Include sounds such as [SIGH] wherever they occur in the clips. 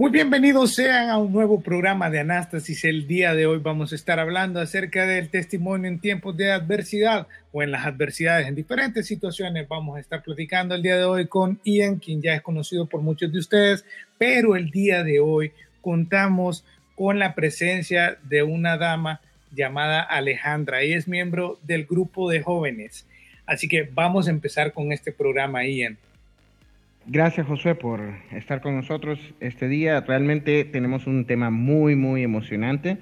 Muy bienvenidos sean a un nuevo programa de Anástasis. El día de hoy vamos a estar hablando acerca del testimonio en tiempos de adversidad o en las adversidades en diferentes situaciones. Vamos a estar platicando el día de hoy con Ian, quien ya es conocido por muchos de ustedes, pero el día de hoy contamos con la presencia de una dama llamada Alejandra. Ella es miembro del grupo de jóvenes. Así que vamos a empezar con este programa, Ian. Gracias Josué por estar con nosotros este día. Realmente tenemos un tema muy, muy emocionante.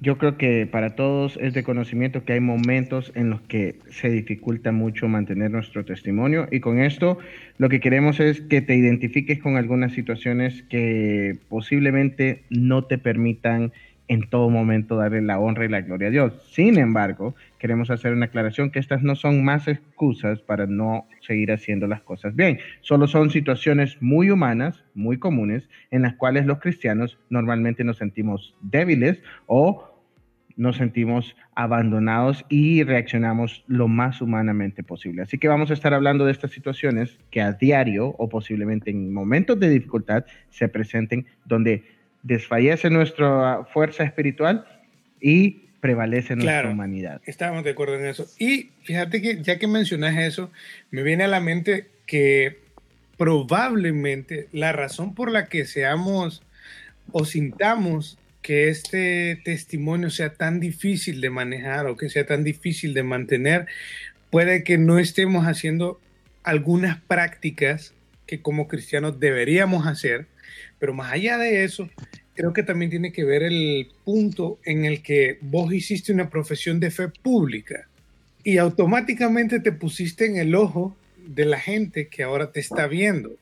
Yo creo que para todos es de conocimiento que hay momentos en los que se dificulta mucho mantener nuestro testimonio y con esto lo que queremos es que te identifiques con algunas situaciones que posiblemente no te permitan en todo momento darle la honra y la gloria a Dios. Sin embargo, queremos hacer una aclaración que estas no son más excusas para no seguir haciendo las cosas bien. Solo son situaciones muy humanas, muy comunes, en las cuales los cristianos normalmente nos sentimos débiles o nos sentimos abandonados y reaccionamos lo más humanamente posible. Así que vamos a estar hablando de estas situaciones que a diario o posiblemente en momentos de dificultad se presenten donde desfallece nuestra fuerza espiritual y prevalece nuestra humanidad. Estamos de acuerdo en eso. Y fíjate que ya que mencionas eso, me viene a la mente que probablemente la razón por la que seamos o sintamos que este testimonio sea tan difícil de manejar o que sea tan difícil de mantener, puede que no estemos haciendo algunas prácticas que como cristianos deberíamos hacer pero más allá de eso, creo que también tiene que ver el punto en el que vos hiciste una profesión de fe pública y automáticamente te pusiste en el ojo de la gente que ahora te está viendo,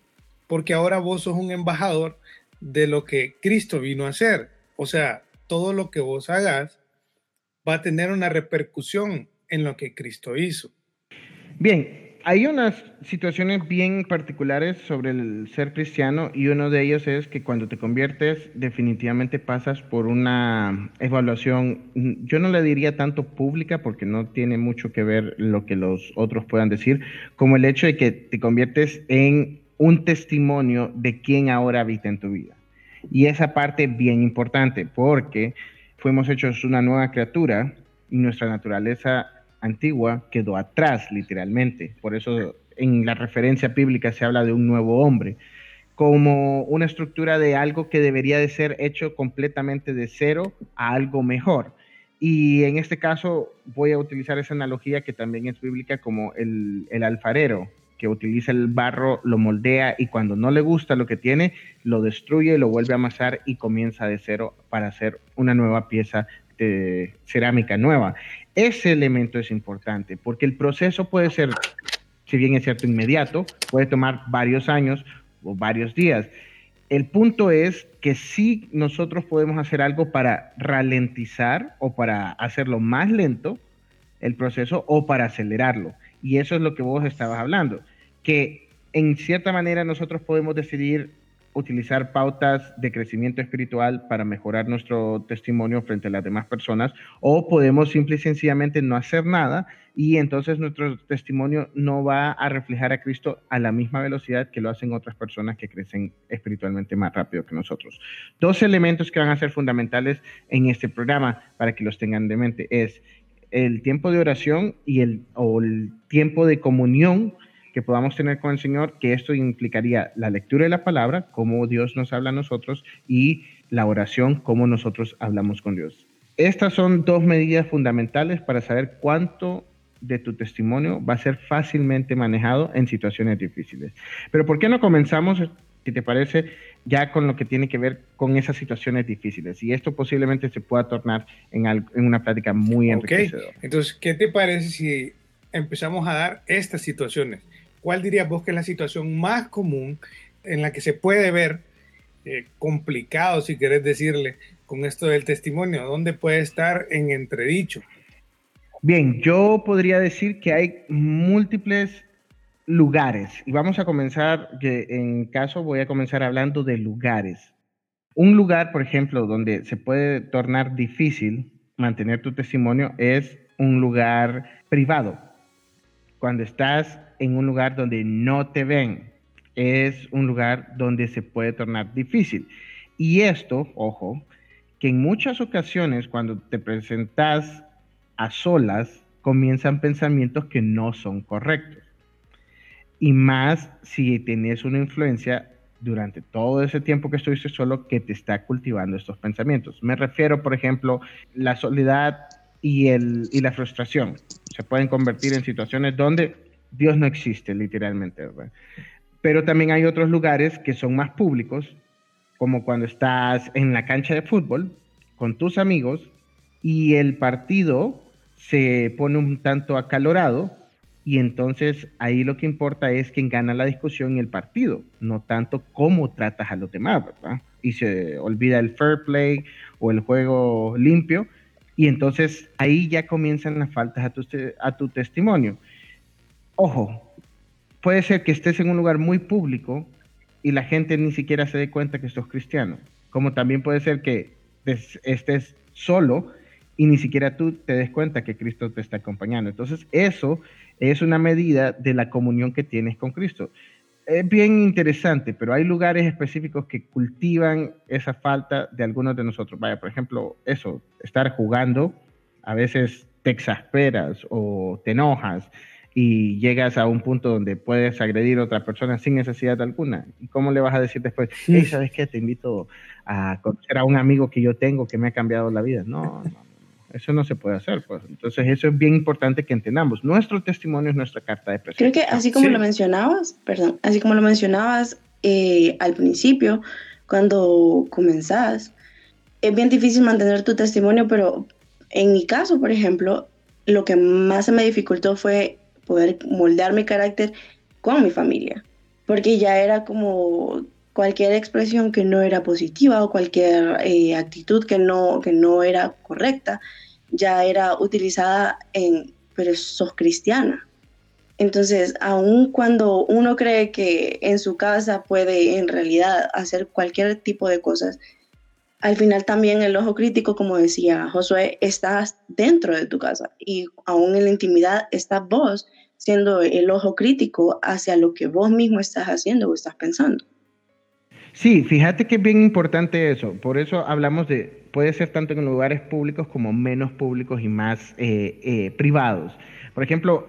porque ahora vos sos un embajador de lo que Cristo vino a hacer. O sea, todo lo que vos hagas va a tener una repercusión en lo que Cristo hizo. Bien, hay unas situaciones bien particulares sobre el ser cristiano y uno de ellos es que cuando te conviertes definitivamente pasas por una evaluación, yo no le diría tanto pública porque no tiene mucho que ver lo que los otros puedan decir, como el hecho de que te conviertes en un testimonio de quién ahora habita en tu vida. Y esa parte bien importante porque fuimos hechos una nueva criatura y nuestra naturaleza antigua quedó atrás, literalmente. Por eso en la referencia bíblica se habla de un nuevo hombre, como una estructura de algo que debería de ser hecho completamente de cero a algo mejor. Y en este caso voy a utilizar esa analogía que también es bíblica como el, el alfarero, que utiliza el barro, lo moldea y cuando no le gusta lo que tiene, lo destruye, lo vuelve a amasar y comienza de cero para hacer una nueva pieza de cerámica nueva. Ese elemento es importante porque el proceso puede ser, si bien es cierto, inmediato, puede tomar varios años o varios días. El punto es que sí nosotros podemos hacer algo para ralentizar o para hacerlo más lento el proceso o para acelerarlo. Y eso es lo que vos estabas hablando, que en cierta manera nosotros podemos decidir utilizar pautas de crecimiento espiritual para mejorar nuestro testimonio frente a las demás personas o podemos simple y sencillamente no hacer nada y entonces nuestro testimonio no va a reflejar a Cristo a la misma velocidad que lo hacen otras personas que crecen espiritualmente más rápido que nosotros. Dos elementos que van a ser fundamentales en este programa para que los tengan de mente es el tiempo de oración y el, o el tiempo de comunión que podamos tener con el Señor, que esto implicaría la lectura de la palabra, cómo Dios nos habla a nosotros, y la oración, cómo nosotros hablamos con Dios. Estas son dos medidas fundamentales para saber cuánto de tu testimonio va a ser fácilmente manejado en situaciones difíciles. Pero ¿por qué no comenzamos, si te parece, ya con lo que tiene que ver con esas situaciones difíciles? Y esto posiblemente se pueda tornar en, en una plática muy enriquecedora. Entonces, ¿qué te parece si empezamos a dar estas situaciones? ¿Cuál dirías vos que es la situación más común en la que se puede ver eh, complicado, si querés decirle, con esto del testimonio? ¿Dónde puede estar en entredicho? Bien, yo podría decir que hay múltiples lugares y vamos a comenzar, que en caso voy a comenzar hablando de lugares. Un lugar, por ejemplo, donde se puede tornar difícil mantener tu testimonio es un lugar privado. Cuando estás en un lugar donde no te ven, es un lugar donde se puede tornar difícil. Y esto, ojo, que en muchas ocasiones cuando te presentas a solas, comienzan pensamientos que no son correctos. Y más si tienes una influencia durante todo ese tiempo que estuviste solo que te está cultivando estos pensamientos. Me refiero, por ejemplo, la soledad y, el, y la frustración. Se pueden convertir en situaciones donde Dios no existe, literalmente. Pero también hay otros lugares que son más públicos, como cuando estás en la cancha de fútbol con tus amigos y el partido se pone un tanto acalorado y entonces ahí lo que importa es quién gana la discusión y el partido, no tanto cómo tratas a los demás, ¿verdad? Y se olvida el fair play o el juego limpio y entonces ahí ya comienzan las faltas a tu testimonio. Ojo, puede ser que estés en un lugar muy público y la gente ni siquiera se dé cuenta que sos cristiano, como también puede ser que estés solo y ni siquiera tú te des cuenta que Cristo te está acompañando. Entonces, eso es una medida de la comunión que tienes con Cristo. Es bien interesante, pero hay lugares específicos que cultivan esa falta de algunos de nosotros. Vaya, por ejemplo, eso, estar jugando, a veces te exasperas o te enojas y llegas a un punto donde puedes agredir a otra persona sin necesidad alguna. ¿Y cómo le vas a decir después, hey, ¿sabes qué? Te invito a conocer a un amigo que yo tengo que me ha cambiado la vida. No, no, eso no se puede hacer. Pues. Entonces, eso es bien importante que entendamos. Nuestro testimonio es nuestra carta de presentación. Creo que así como lo mencionabas, perdón, así como lo mencionabas eh, al principio, cuando comenzás, es bien difícil mantener tu testimonio, pero en mi caso, por ejemplo, lo que más se me dificultó fue poder moldear mi carácter con mi familia, porque ya era como cualquier expresión que no era positiva o cualquier eh, actitud que no, que no era correcta, ya era utilizada en, pero sos cristiana. Entonces, aun cuando uno cree que en su casa puede en realidad hacer cualquier tipo de cosas, al final también el ojo crítico, como decía Josué, estás dentro de tu casa y aún en la intimidad estás vos siendo el ojo crítico hacia lo que vos mismo estás haciendo o estás pensando. Sí, fíjate que es bien importante eso. Por eso hablamos de, puede ser tanto en lugares públicos como menos públicos y más eh, eh, privados. Por ejemplo,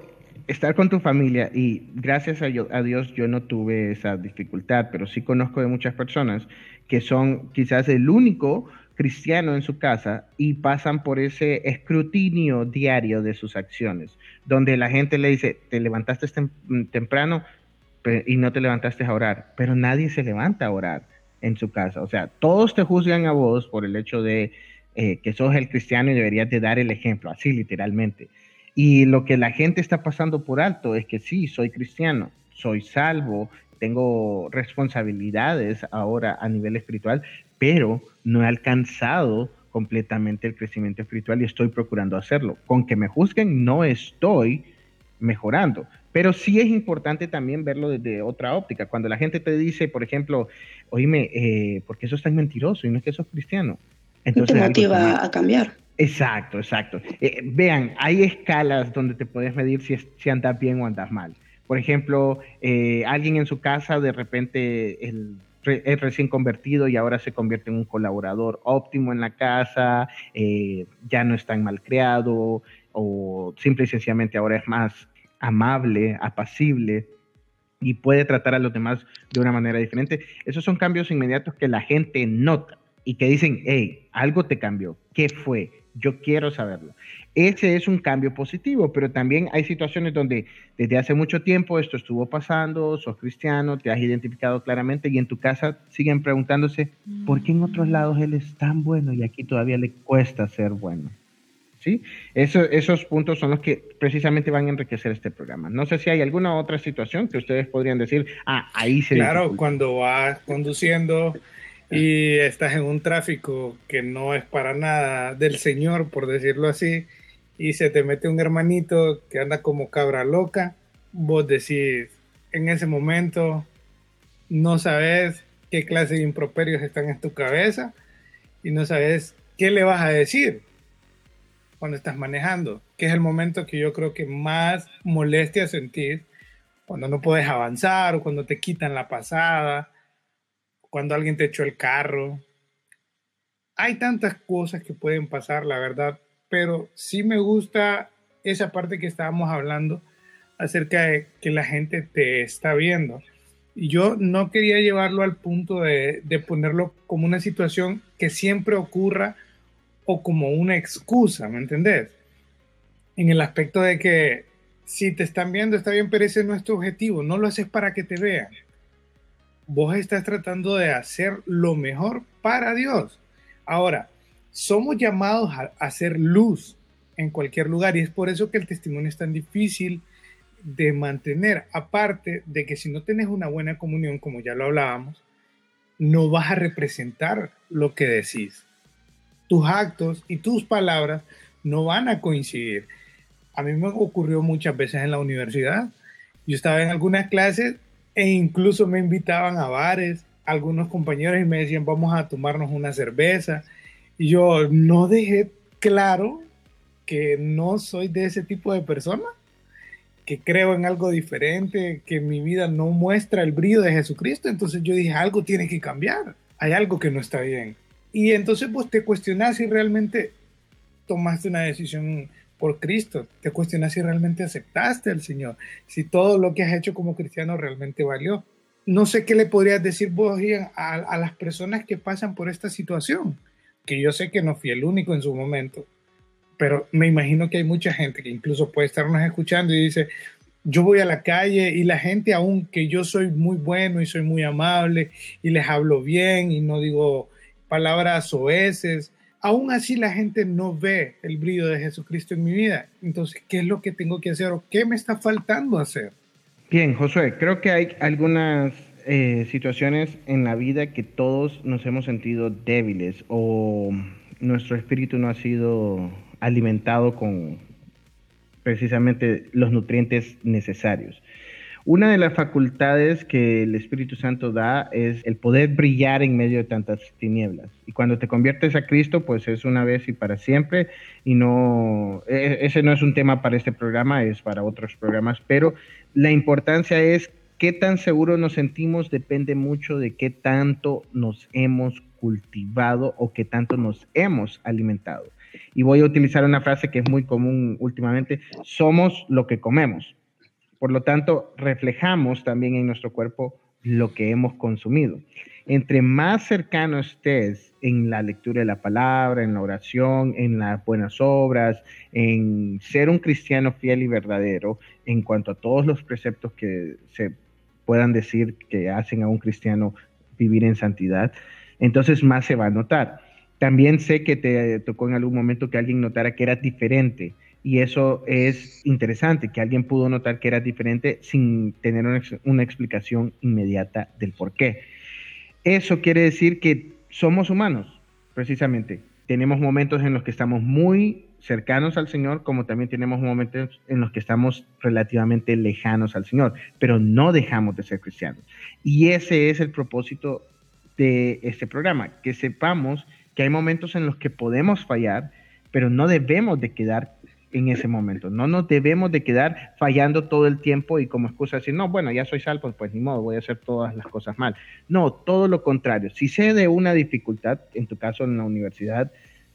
estar con tu familia y gracias a, a, Dios yo no tuve esa dificultad, pero sí conozco de muchas personas que son quizás el único cristiano en su casa y pasan por ese escrutinio diario de sus acciones, donde la gente le dice, te levantaste temprano y no te levantaste a orar, pero nadie se levanta a orar en su casa. O sea, todos te juzgan a vos por el hecho de eh, que sos el cristiano y deberías de dar el ejemplo, así literalmente. Y lo que la gente está pasando por alto es que sí, soy cristiano, soy salvo, tengo responsabilidades ahora a nivel espiritual, pero no he alcanzado completamente el crecimiento espiritual y estoy procurando hacerlo. Con que me juzguen, no estoy mejorando. Pero sí es importante también verlo desde otra óptica. Cuando la gente te dice, por ejemplo, oíme, eh, ¿por qué eso es tan mentiroso y no es que sos cristiano? Entonces, te motiva a cambiar. Exacto, exacto. Eh, vean, hay escalas donde te puedes medir si, si andas bien o andas mal. Por ejemplo, eh, alguien en su casa de repente es recién convertido y ahora se convierte en un colaborador óptimo en la casa, eh, ya no es tan malcriado o simple y sencillamente ahora es más amable, apacible y puede tratar a los demás de una manera diferente. Esos son cambios inmediatos que la gente nota y que dicen, hey, algo te cambió, ¿qué fue? Yo quiero saberlo. Ese es un cambio positivo, pero también hay situaciones donde desde hace mucho tiempo esto estuvo pasando, sos cristiano, te has identificado claramente y en tu casa siguen preguntándose, ¿por qué en otros lados él es tan bueno y aquí todavía le cuesta ser bueno? ¿Sí? Eso, esos puntos son los que precisamente van a enriquecer este programa. No sé si hay alguna otra situación que ustedes podrían decir, ah, ahí se... Claro, cuando vas conduciendo y estás en un tráfico que no es para nada del Señor, por decirlo así, y se te mete un hermanito que anda como cabra loca, vos decís, en ese momento no sabes qué clase de improperios están en tu cabeza y no sabes qué le vas a decir cuando estás manejando, que es el momento que yo creo que más molestia sentir cuando no puedes avanzar o cuando te quitan la pasada, cuando alguien te echó el carro. Hay tantas cosas que pueden pasar, la verdad, pero sí me gusta esa parte que estábamos hablando acerca de que la gente te está viendo. Y yo no quería llevarlo al punto de, ponerlo como una situación que siempre ocurra o como una excusa, ¿me entendés? En el aspecto de que si te están viendo está bien, pero ese no es tu objetivo, no lo haces para que te vean. Vos estás tratando de hacer lo mejor para Dios. Ahora, somos llamados a hacer luz en cualquier lugar y es por eso que el testimonio es tan difícil de mantener. Aparte de que si no tienes una buena comunión, como ya lo hablábamos, no vas a representar lo que decís. Tus actos y tus palabras no van a coincidir. A mí me ocurrió muchas veces en la universidad. Yo estaba en algunas clases e incluso me invitaban a bares, algunos compañeros y me decían, vamos a tomarnos una cerveza. Y yo no dejé claro que no soy de ese tipo de persona, que creo en algo diferente, que mi vida no muestra el brillo de Jesucristo. Entonces yo dije, algo tiene que cambiar, hay algo que no está bien. Y entonces pues te cuestionas si realmente tomaste una decisión por Cristo, te cuestionas si realmente aceptaste al Señor, si todo lo que has hecho como cristiano realmente valió. No sé qué le podrías decir vos, Ian, a, las personas que pasan por esta situación, que yo sé que no fui el único en su momento, pero me imagino que hay mucha gente que incluso puede estarnos escuchando y dice, yo voy a la calle y la gente, aunque yo soy muy bueno y soy muy amable y les hablo bien y no digo palabras oeces, aún así la gente no ve el brillo de Jesucristo en mi vida. Entonces, ¿qué es lo que tengo que hacer o qué me está faltando hacer? Bien, Josué, creo que hay algunas eh, situaciones en la vida que todos nos hemos sentido débiles o nuestro espíritu no ha sido alimentado con precisamente los nutrientes necesarios. Una de las facultades que el Espíritu Santo da es el poder brillar en medio de tantas tinieblas. Y cuando te conviertes a Cristo, pues es una vez y para siempre. Y no, e, ese no es un tema para este programa, es para otros programas. Pero la importancia es qué tan seguros nos sentimos depende mucho de qué tanto nos hemos cultivado o qué tanto nos hemos alimentado. Y voy a utilizar una frase que es muy común últimamente, somos lo que comemos. Por lo tanto, reflejamos también en nuestro cuerpo lo que hemos consumido. Entre más cercano estés en la lectura de la palabra, en la oración, en las buenas obras, en ser un cristiano fiel y verdadero, en cuanto a todos los preceptos que se puedan decir que hacen a un cristiano vivir en santidad, entonces más se va a notar. También sé que te tocó en algún momento que alguien notara que era diferente y eso es interesante, que alguien pudo notar que era diferente sin tener una, explicación inmediata del por qué. Eso quiere decir que somos humanos, precisamente. Tenemos momentos en los que estamos muy cercanos al Señor, como también tenemos momentos en los que estamos relativamente lejanos al Señor, pero no dejamos de ser cristianos. Y ese es el propósito de este programa, que sepamos que hay momentos en los que podemos fallar, pero no debemos de quedar en ese momento. No nos debemos de quedar fallando todo el tiempo y como excusa decir, no, bueno, ya soy salvo, pues ni modo, voy a hacer todas las cosas mal. No, todo lo contrario. Si sé de una dificultad, en tu caso en la universidad,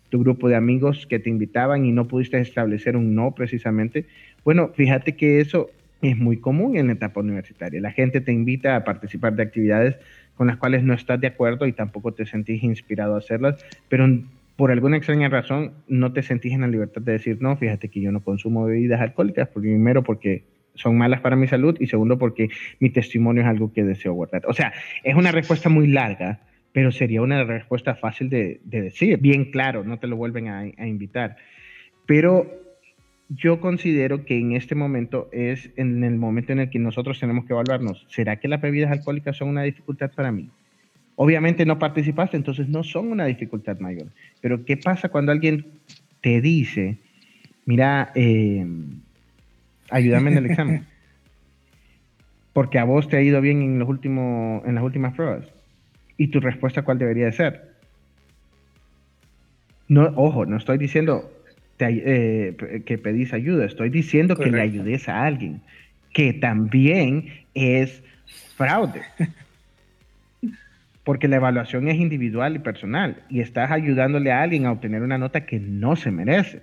tu grupo de amigos que te invitaban y no pudiste establecer un no precisamente, bueno, fíjate que eso es muy común en la etapa universitaria. La gente te invita a participar de actividades con las cuales no estás de acuerdo y tampoco te sentís inspirado a hacerlas, pero por alguna extraña razón no te sentís en la libertad de decir, no, fíjate que yo no consumo bebidas alcohólicas, primero porque son malas para mi salud y segundo porque mi testimonio es algo que deseo guardar. O sea, es una respuesta muy larga, pero sería una respuesta fácil de, de decir, bien claro, no te lo vuelven a, a invitar. Pero yo considero que en este momento es en el momento en el que nosotros tenemos que evaluarnos, ¿será que las bebidas alcohólicas son una dificultad para mí? Obviamente no participaste, entonces no son una dificultad mayor. Pero ¿qué pasa cuando alguien te dice, mira, eh, ayúdame en el examen? [LAUGHS] Porque a vos te ha ido bien en, los últimos, en las últimas pruebas. ¿Y tu respuesta cuál debería de ser? No, ojo, no estoy diciendo eh, que pedís ayuda, estoy diciendo que le ayudes a alguien, que también es fraude. [LAUGHS] Porque la evaluación es individual y personal y estás ayudándole a alguien a obtener una nota que no se merece.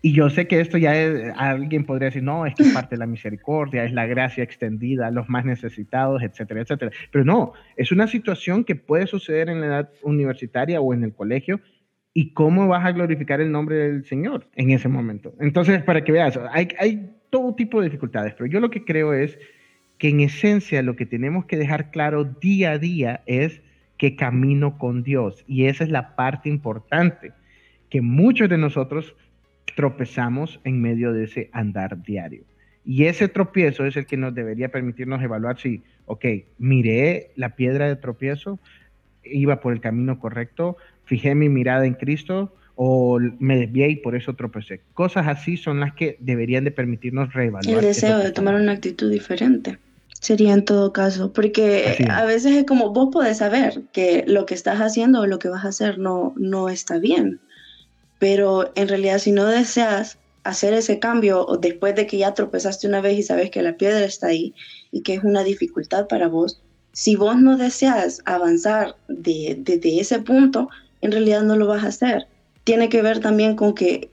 Y yo sé que esto ya es, alguien podría decir, no, es que es [LAUGHS] parte de la misericordia, es la gracia extendida a los más necesitados, etcétera, etcétera. Pero no, es una situación que puede suceder en la edad universitaria o en el colegio y cómo vas a glorificar el nombre del Señor en ese momento. Entonces, para que veas, hay, hay todo tipo de dificultades, pero yo lo que creo es que en esencia lo que tenemos que dejar claro día a día es que camino con Dios. Y esa es la parte importante, que muchos de nosotros tropezamos en medio de ese andar diario. Y ese tropiezo es el que nos debería permitirnos evaluar si, ok, miré la piedra de tropiezo, iba por el camino correcto, fijé mi mirada en Cristo o me desvié y por eso tropecé. Cosas así son las que deberían de permitirnos reevaluar. El deseo de tomar una actitud diferente sería en todo caso, porque a veces es como vos podés saber que lo que estás haciendo o lo que vas a hacer no, no está bien, pero en realidad si no deseas hacer ese cambio o después de que ya tropezaste una vez y sabes que la piedra está ahí y que es una dificultad para vos, si vos no deseas avanzar desde de, ese punto, en realidad no lo vas a hacer. Tiene que ver también con que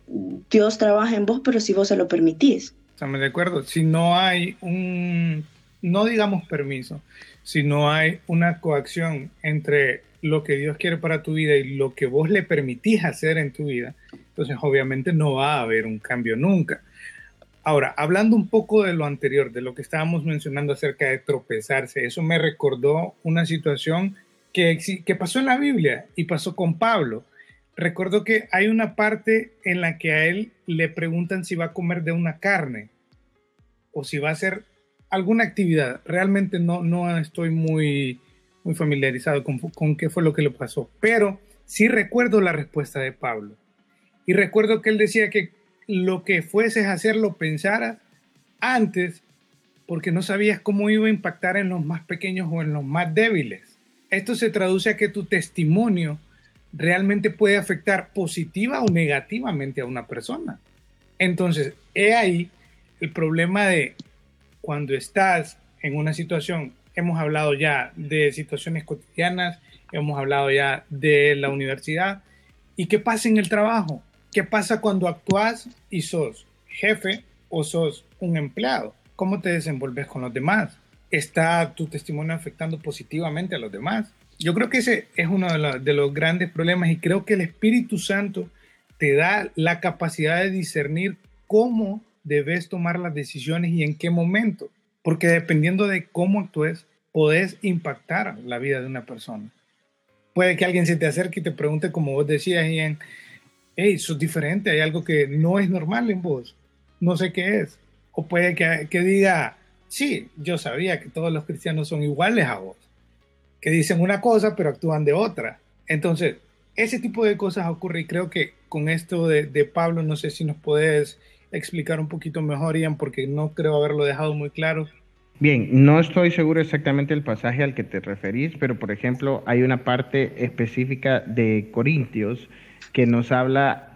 Dios trabaja en vos, pero si vos se lo permitís. Estamos de acuerdo. Si no hay un, no digamos permiso, si no hay una coacción entre lo que Dios quiere para tu vida y lo que vos le permitís hacer en tu vida, entonces obviamente no va a haber un cambio nunca. Ahora, hablando un poco de lo anterior, de lo que estábamos mencionando acerca de tropezarse, eso me recordó una situación que, que pasó en la Biblia y pasó con Pablo. Recuerdo que hay una parte en la que a él le preguntan si va a comer de una carne o si va a hacer alguna actividad. Realmente no, no estoy muy, muy familiarizado con, con qué fue lo que le pasó, pero sí recuerdo la respuesta de Pablo. Y recuerdo que él decía que lo que fueses a hacer lo pensaras antes porque no sabías cómo iba a impactar en los más pequeños o en los más débiles. Esto se traduce a que tu testimonio realmente puede afectar positiva o negativamente a una persona. Entonces, he ahí el problema de cuando estás en una situación, hemos hablado ya de situaciones cotidianas, hemos hablado ya de la universidad, ¿y qué pasa en el trabajo? ¿Qué pasa cuando actúas y sos jefe o sos un empleado? ¿Cómo te desenvolves con los demás? ¿Está tu testimonio afectando positivamente a los demás? Yo creo que ese es uno de, los grandes problemas y creo que el Espíritu Santo te da la capacidad de discernir cómo debes tomar las decisiones y en qué momento. Porque dependiendo de cómo actúes, podés impactar la vida de una persona. Puede que alguien se te acerque y te pregunte, como vos decías, Ian, hey, sos diferente, hay algo que no es normal en vos, no sé qué es. O puede que, que diga, sí, yo sabía que todos los cristianos son iguales a vos, que dicen una cosa pero actúan de otra. Entonces, ese tipo de cosas ocurre y creo que con esto de, de Pablo, no sé si nos puedes explicar un poquito mejor, Ian, porque no creo haberlo dejado muy claro. Bien, no estoy seguro exactamente del pasaje al que te referís, pero por ejemplo hay una parte específica de Corintios que nos habla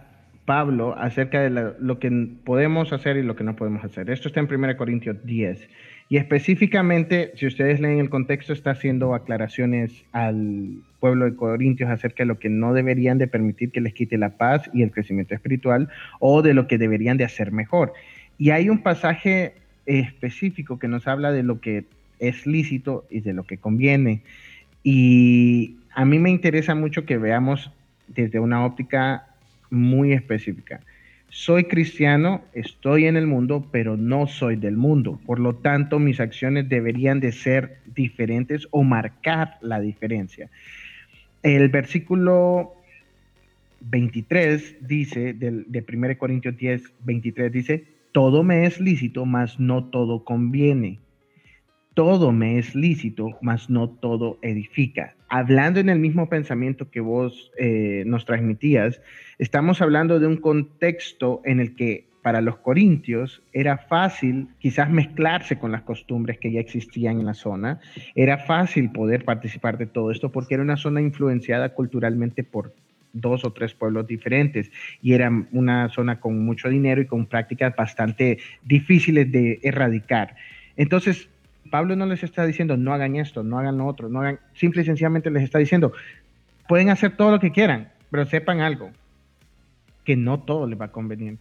Pablo acerca de lo, que podemos hacer y lo que no podemos hacer. Esto está en 1 Corintios 10. Y específicamente, si ustedes leen el contexto, está haciendo aclaraciones al pueblo de Corintios acerca de lo que no deberían de permitir que les quite la paz y el crecimiento espiritual o de lo que deberían de hacer mejor. Y hay un pasaje específico que nos habla de lo que es lícito y de lo que conviene. Y a mí me interesa mucho que veamos desde una óptica muy específica. Soy cristiano, estoy en el mundo, pero no soy del mundo. Por lo tanto, mis acciones deberían de ser diferentes o marcar la diferencia. El versículo 23 dice, de 1 Corintios 10, 23 dice, todo me es lícito, mas no todo conviene. Todo me es lícito, mas no todo edifica. Hablando en el mismo pensamiento que vos eh, nos transmitías, estamos hablando de un contexto en el que para los corintios era fácil quizás mezclarse con las costumbres que ya existían en la zona, era fácil poder participar de todo esto porque era una zona influenciada culturalmente por dos o tres pueblos diferentes y era una zona con mucho dinero y con prácticas bastante difíciles de erradicar. Entonces, Pablo no les está diciendo no hagan esto, no hagan lo otro, no hagan, simple y sencillamente les está diciendo, pueden hacer todo lo que quieran, pero sepan algo, que no todo les va a convenir.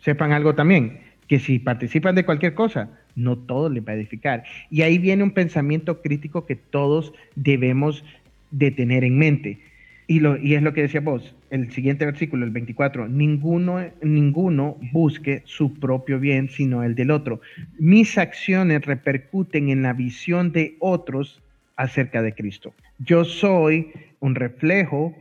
Sepan algo también, que si participan de cualquier cosa, no todo les va a edificar. Y ahí viene un pensamiento crítico que todos debemos de tener en mente. Y, lo, es lo que decía vos, el siguiente versículo, el 24, ninguno, ninguno busque su propio bien, sino el del otro. Mis acciones repercuten en la visión de otros acerca de Cristo. Yo soy un reflejo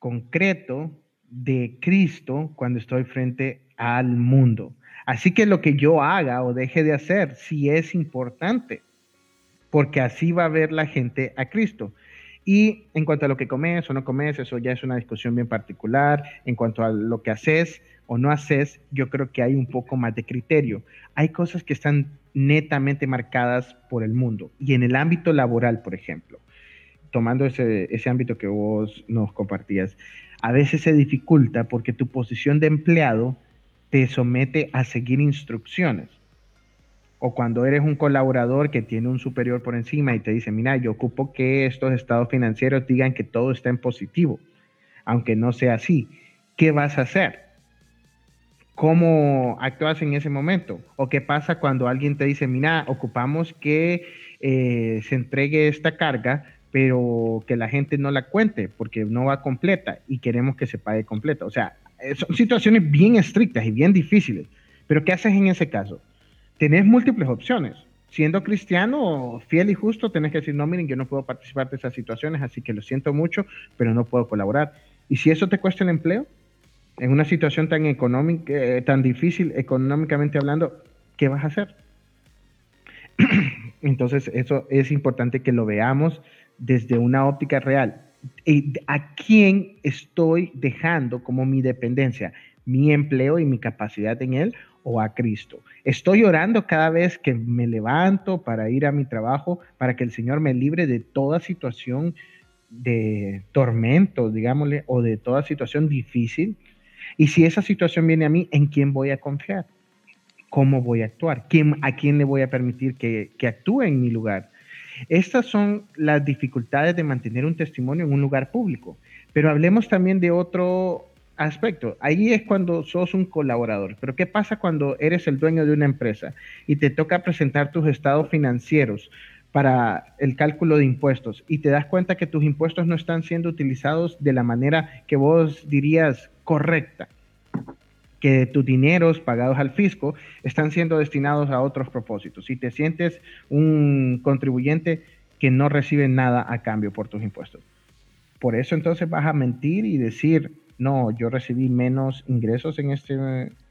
concreto de Cristo cuando estoy frente al mundo. Así que lo que yo haga o deje de hacer sí es importante, porque así va a ver la gente a Cristo. Y en cuanto a lo que comes o no comes, eso ya es una discusión bien particular. En cuanto a lo que haces o no haces, yo creo que hay un poco más de criterio. Hay cosas que están netamente marcadas por el mundo. Y en el ámbito laboral, por ejemplo, tomando ese, ese ámbito que vos nos compartías, a veces se dificulta porque tu posición de empleado te somete a seguir instrucciones o cuando eres un colaborador que tiene un superior por encima y te dice, mira, yo ocupo que estos estados financieros digan que todo está en positivo, aunque no sea así, ¿qué vas a hacer? ¿Cómo actúas en ese momento? ¿O qué pasa cuando alguien te dice, mira, ocupamos que eh, se entregue esta carga, pero que la gente no la cuente porque no va completa y queremos que se pague completa? O sea, eh, son situaciones bien estrictas y bien difíciles. Pero ¿qué haces en ese caso? Tenés múltiples opciones. Siendo cristiano, fiel y justo, tenés que decir, no, miren, yo no puedo participar de esas situaciones, así que lo siento mucho, pero no puedo colaborar. Y si eso te cuesta el empleo, en una situación tan económica, eh, tan difícil económicamente hablando, ¿qué vas a hacer? [CLEARS THROAT] Entonces, eso es importante que lo veamos desde una óptica real. ¿A quién estoy dejando como mi dependencia? ¿Mi empleo y mi capacidad en él o a Cristo. Estoy orando cada vez que me levanto para ir a mi trabajo, para que el Señor me libre de toda situación de tormento, digámosle, o de toda situación difícil. Y si esa situación viene a mí, ¿en quién voy a confiar? ¿Cómo voy a actuar? ¿Quién, ¿A quién le voy a permitir que, que actúe en mi lugar? Estas son las dificultades de mantener un testimonio en un lugar público. Pero hablemos también de otro, aspecto. Ahí es cuando sos un colaborador. Pero ¿qué pasa cuando eres el dueño de una empresa y te toca presentar tus estados financieros para el cálculo de impuestos y te das cuenta que tus impuestos no están siendo utilizados de la manera que vos dirías correcta? que tus dineros pagados al fisco están siendo destinados a otros propósitos y te sientes un contribuyente que no recibe nada a cambio por tus impuestos. Por eso entonces vas a mentir y decir, no, yo recibí menos ingresos en este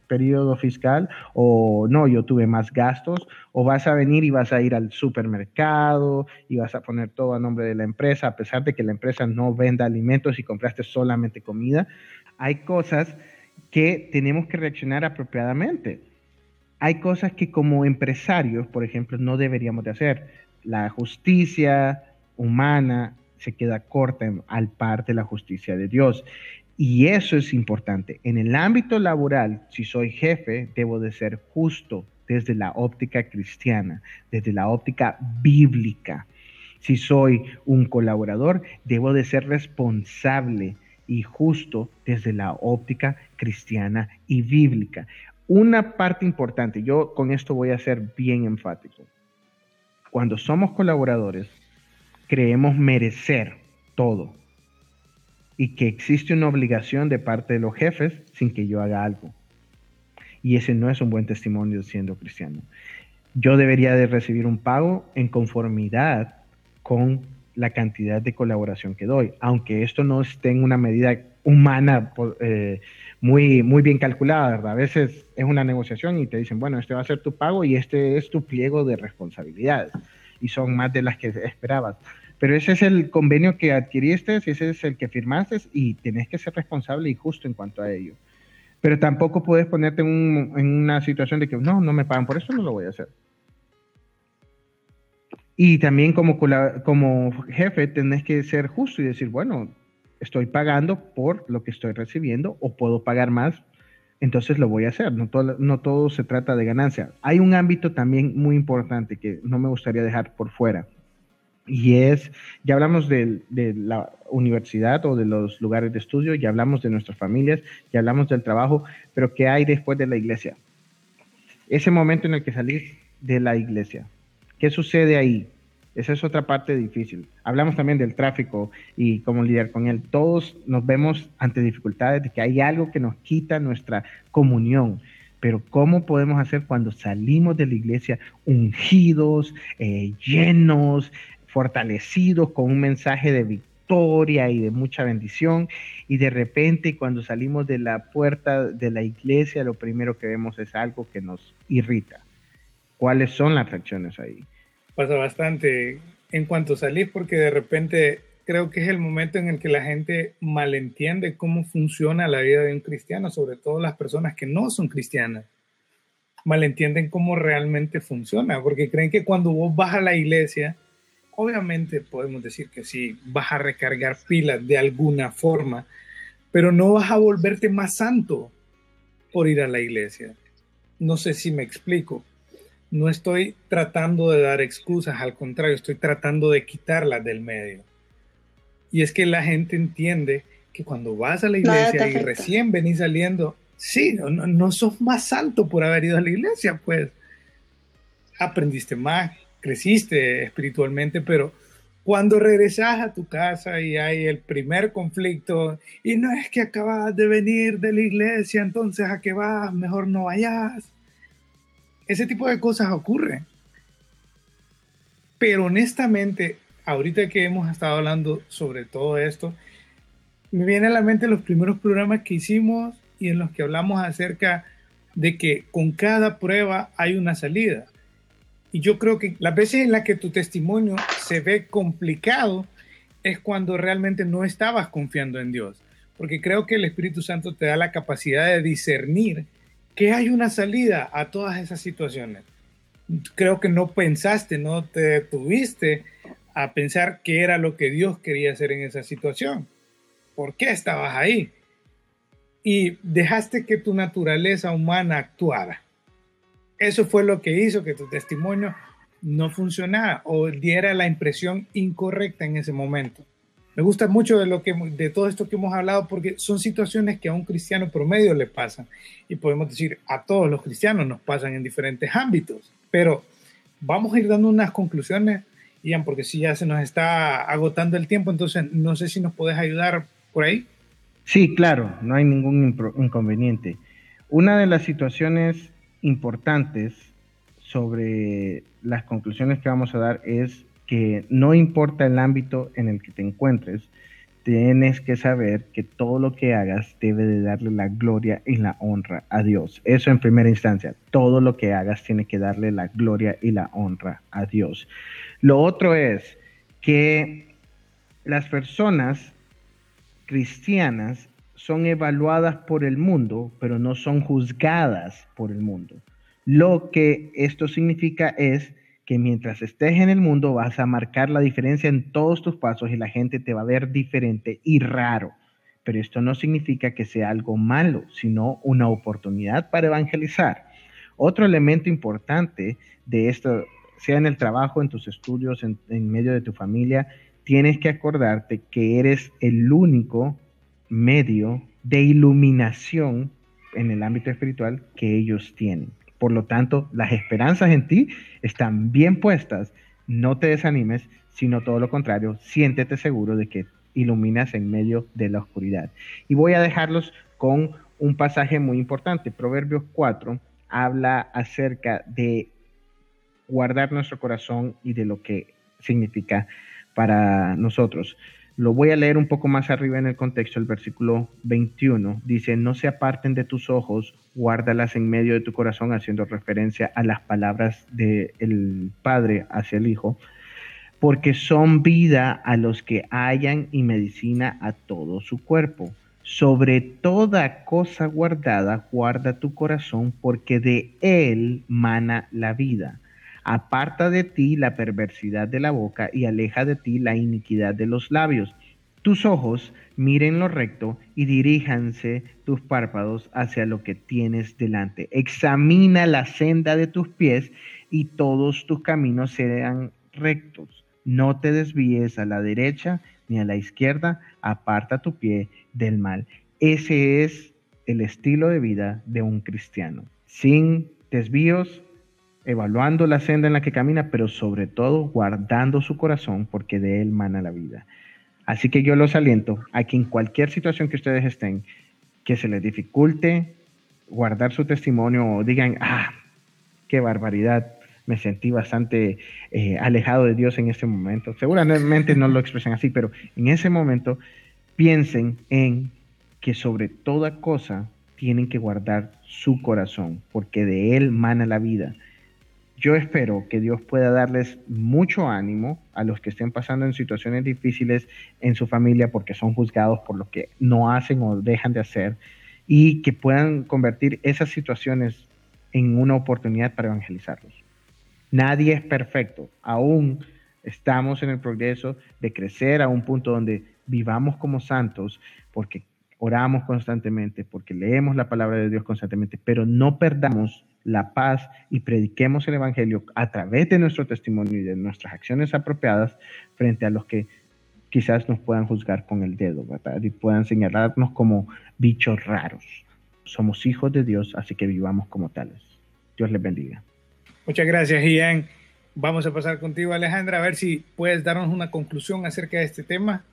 periodo fiscal o no, yo tuve más gastos o vas a venir y vas a ir al supermercado y vas a poner todo a nombre de la empresa a pesar de que la empresa no venda alimentos y compraste solamente comida. Hay cosas que tenemos que reaccionar apropiadamente. Hay cosas que como empresarios, por ejemplo, no deberíamos de hacer. La justicia humana se queda corta al par de la justicia de Dios. Y eso es importante. En el ámbito laboral, si soy jefe, debo de ser justo desde la óptica cristiana, desde la óptica bíblica. Si soy un colaborador, debo de ser responsable y justo desde la óptica cristiana y bíblica. Una parte importante, yo con esto voy a ser bien enfático. Cuando somos colaboradores, creemos merecer todo y que existe una obligación de parte de los jefes sin que yo haga algo. Y ese no es un buen testimonio siendo cristiano. Yo debería de recibir un pago en conformidad con la cantidad de colaboración que doy, aunque esto no esté en una medida humana eh, muy, muy bien calculada, ¿verdad? A veces es una negociación y te dicen, bueno, este va a ser tu pago y este es tu pliego de responsabilidades y son más de las que esperabas. Pero ese es el convenio que adquiriste, ese es el que firmaste y tenés que ser responsable y justo en cuanto a ello. Pero tampoco puedes ponerte en, una situación de que no, no me pagan por eso, no lo voy a hacer. Y también como, jefe tenés que ser justo y decir, bueno, estoy pagando por lo que estoy recibiendo o puedo pagar más, entonces lo voy a hacer. No todo, no todo se trata de ganancia. Hay un ámbito también muy importante que no me gustaría dejar por fuera. Y es, ya hablamos de, la universidad o de los lugares de estudio, ya hablamos de nuestras familias, ya hablamos del trabajo, pero ¿qué hay después de la iglesia? Ese momento en el que salís de la iglesia, ¿qué sucede ahí? Esa es otra parte difícil. Hablamos también del tráfico y cómo lidiar con él. Todos nos vemos ante dificultades de que hay algo que nos quita nuestra comunión. Pero ¿cómo podemos hacer cuando salimos de la iglesia ungidos, eh, llenos, fortalecidos con un mensaje de victoria y de mucha bendición? Y de repente cuando salimos de la puerta de la iglesia, lo primero que vemos es algo que nos irrita. ¿Cuáles son las reacciones ahí? pasa bastante en cuanto salís porque de repente creo que es el momento en el que la gente malentiende cómo funciona la vida de un cristiano, sobre todo las personas que no son cristianas. Malentienden cómo realmente funciona, porque creen que cuando vos vas a la iglesia, obviamente podemos decir que sí, vas a recargar pilas de alguna forma, pero no vas a volverte más santo por ir a la iglesia. No sé si me explico no estoy tratando de dar excusas, al contrario, estoy tratando de quitarlas del medio. Y es que la gente entiende que cuando vas a la iglesia y recién venís saliendo, sí, no, no sos más alto por haber ido a la iglesia, pues aprendiste más, creciste espiritualmente, pero cuando regresas a tu casa y hay el primer conflicto, y no es que acabas de venir de la iglesia, entonces a qué vas, mejor no vayas ese tipo de cosas ocurren. Pero honestamente, ahorita que hemos estado hablando sobre todo esto, me viene a la mente los primeros programas que hicimos y en los que hablamos acerca de que con cada prueba hay una salida. Y yo creo que las veces en las que tu testimonio se ve complicado es cuando realmente no estabas confiando en Dios. Porque creo que el Espíritu Santo te da la capacidad de discernir que hay una salida a todas esas situaciones. Creo que no pensaste, no te detuviste a pensar qué era lo que Dios quería hacer en esa situación. ¿Por qué estabas ahí? Y dejaste que tu naturaleza humana actuara. Eso fue lo que hizo que tu testimonio no funcionara o diera la impresión incorrecta en ese momento. Me gusta mucho de, lo que, de todo esto que hemos hablado porque son situaciones que a un cristiano promedio le pasan. Y podemos decir, a todos los cristianos nos pasan en diferentes ámbitos. Pero vamos a ir dando unas conclusiones, Ian, porque si ya se nos está agotando el tiempo, entonces no sé si nos puedes ayudar por ahí. Sí, claro, no hay ningún inconveniente. Una de las situaciones importantes sobre las conclusiones que vamos a dar es que no importa el ámbito en el que te encuentres, tienes que saber que todo lo que hagas debe de darle la gloria y la honra a Dios. Eso en primera instancia. Todo lo que hagas tiene que darle la gloria y la honra a Dios. Lo otro es que las personas cristianas son evaluadas por el mundo, pero no son juzgadas por el mundo. Lo que esto significa es que mientras estés en el mundo vas a marcar la diferencia en todos tus pasos y la gente te va a ver diferente y raro. Pero esto no significa que sea algo malo, sino una oportunidad para evangelizar. Otro elemento importante de esto, sea en el trabajo, en tus estudios, en, en medio de tu familia, tienes que acordarte que eres el único medio de iluminación en el ámbito espiritual que ellos tienen. Por lo tanto, las esperanzas en ti están bien puestas. No te desanimes, sino todo lo contrario, siéntete seguro de que iluminas en medio de la oscuridad. Y voy a dejarlos con un pasaje muy importante. Proverbios 4 habla acerca de guardar nuestro corazón y de lo que significa para nosotros. Lo voy a leer un poco más arriba en el contexto, el versículo 21. Dice, no se aparten de tus ojos, guárdalas en medio de tu corazón, haciendo referencia a las palabras del Padre hacia el Hijo, porque son vida a los que hayan y medicina a todo su cuerpo. Sobre toda cosa guardada, guarda tu corazón, porque de él mana la vida. Aparta de ti la perversidad de la boca y aleja de ti la iniquidad de los labios. Tus ojos miren lo recto y diríjanse tus párpados hacia lo que tienes delante. Examina la senda de tus pies y todos tus caminos serán rectos. No te desvíes a la derecha ni a la izquierda, aparta tu pie del mal. Ese es el estilo de vida de un cristiano, sin desvíos, evaluando la senda en la que camina, pero sobre todo guardando su corazón, porque de él mana la vida. Así que yo los aliento a que en cualquier situación que ustedes estén, que se les dificulte guardar su testimonio o digan, ah, qué barbaridad, me sentí bastante eh, alejado de Dios en este momento. Seguramente no lo expresan así, pero en ese momento piensen en que sobre toda cosa tienen que guardar su corazón, porque de él mana la vida. Yo espero que Dios pueda darles mucho ánimo a los que estén pasando en situaciones difíciles en su familia porque son juzgados por lo que no hacen o dejan de hacer y que puedan convertir esas situaciones en una oportunidad para evangelizarlos. Nadie es perfecto, aún estamos en el progreso de crecer a un punto donde vivamos como santos porque oramos constantemente, porque leemos la palabra de Dios constantemente, pero no perdamos la paz y prediquemos el Evangelio a través de nuestro testimonio y de nuestras acciones apropiadas frente a los que quizás nos puedan juzgar con el dedo. Y puedan señalarnos como bichos raros. Somos hijos de Dios, así que vivamos como tales. Dios les bendiga. Muchas gracias, Ian. Vamos a pasar contigo, Alejandra, a ver si puedes darnos una conclusión acerca de este tema.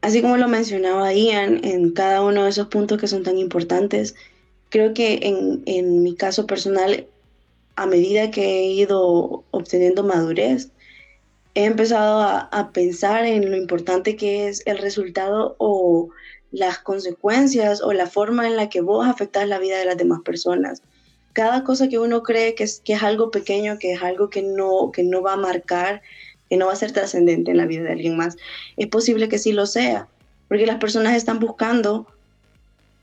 Así como lo mencionaba Ian, en cada uno de esos puntos que son tan importantes, creo que en, en mi caso personal, a medida que he ido obteniendo madurez, he empezado a, a, pensar en lo importante que es el resultado o las consecuencias o la forma en la que vos afectas la vida de las demás personas. Cada cosa que uno cree que es, que es algo pequeño, que es algo que no, que no va a marcar, que no va a ser trascendente en la vida de alguien más, es posible que sí lo sea, porque las personas están buscando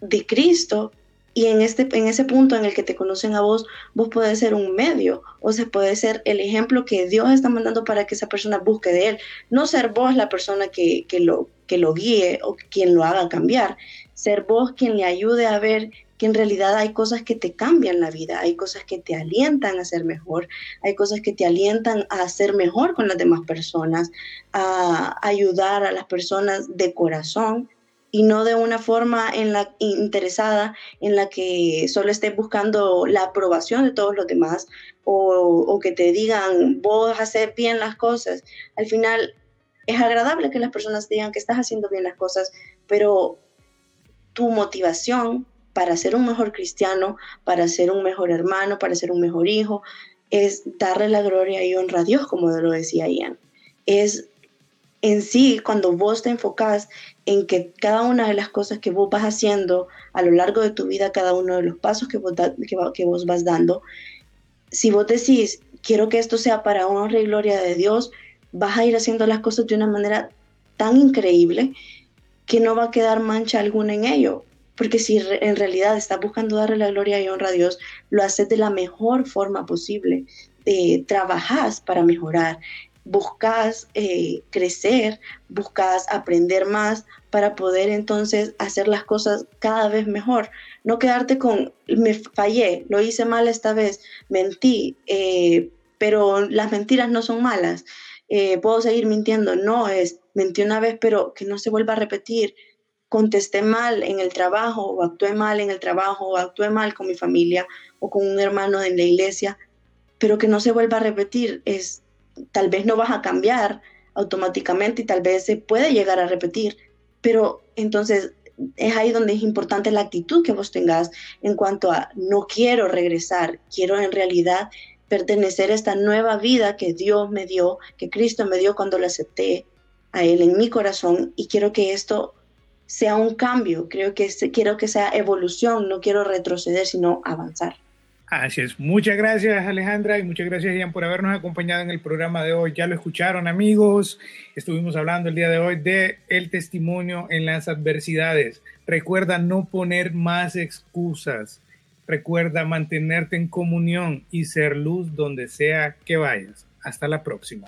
de Cristo y en, este, en ese punto en el que te conocen a vos, vos puedes ser un medio, o sea, puede ser el ejemplo que Dios está mandando para que esa persona busque de Él. No ser vos la persona que, que, lo, que lo guíe o quien lo haga cambiar, ser vos quien le ayude a ver que en realidad hay cosas que te cambian la vida, hay cosas que te alientan a ser mejor, hay cosas que te alientan a ser mejor con las demás personas, a ayudar a las personas de corazón y no de una forma en la interesada en la que solo estés buscando la aprobación de todos los demás o, que te digan vos hacer bien las cosas. Al final es agradable que las personas digan que estás haciendo bien las cosas, pero tu motivación para ser un mejor cristiano, para ser un mejor hermano, para ser un mejor hijo, es darle la gloria y honra a Dios, como lo decía Ian. Es en sí, cuando vos te enfocas en que cada una de las cosas que vos vas haciendo a lo largo de tu vida, cada uno de los pasos que vos, que, vos vas dando, si vos decís, quiero que esto sea para honra y gloria de Dios, vas a ir haciendo las cosas de una manera tan increíble que no va a quedar mancha alguna en ello. Porque si en realidad estás buscando darle la gloria y honra a Dios, lo haces de la mejor forma posible. Eh, trabajas para mejorar, buscas eh, crecer, buscas aprender más para poder entonces hacer las cosas cada vez mejor. No quedarte con, me fallé, lo hice mal esta vez, mentí, eh, pero las mentiras no son malas. Eh, puedo seguir mintiendo, no es, mentí una vez, pero que no se vuelva a repetir. Contesté mal en el trabajo, o actué mal en el trabajo, o actué mal con mi familia, o con un hermano en la iglesia, pero que no se vuelva a repetir. Es tal vez no vas a cambiar automáticamente y tal vez se puede llegar a repetir, pero entonces es ahí donde es importante la actitud que vos tengas en cuanto a no quiero regresar, quiero en realidad pertenecer a esta nueva vida que Dios me dio, que Cristo me dio cuando lo acepté, a Él en mi corazón y quiero que esto sea un cambio, creo que quiero que sea evolución, no quiero retroceder, sino avanzar. Así es. Muchas gracias Alejandra y muchas gracias Ian por habernos acompañado en el programa de hoy. Ya lo escucharon amigos. Estuvimos hablando el día de hoy de el testimonio en las adversidades. Recuerda no poner más excusas. Recuerda mantenerte en comunión y ser luz donde sea que vayas. Hasta la próxima.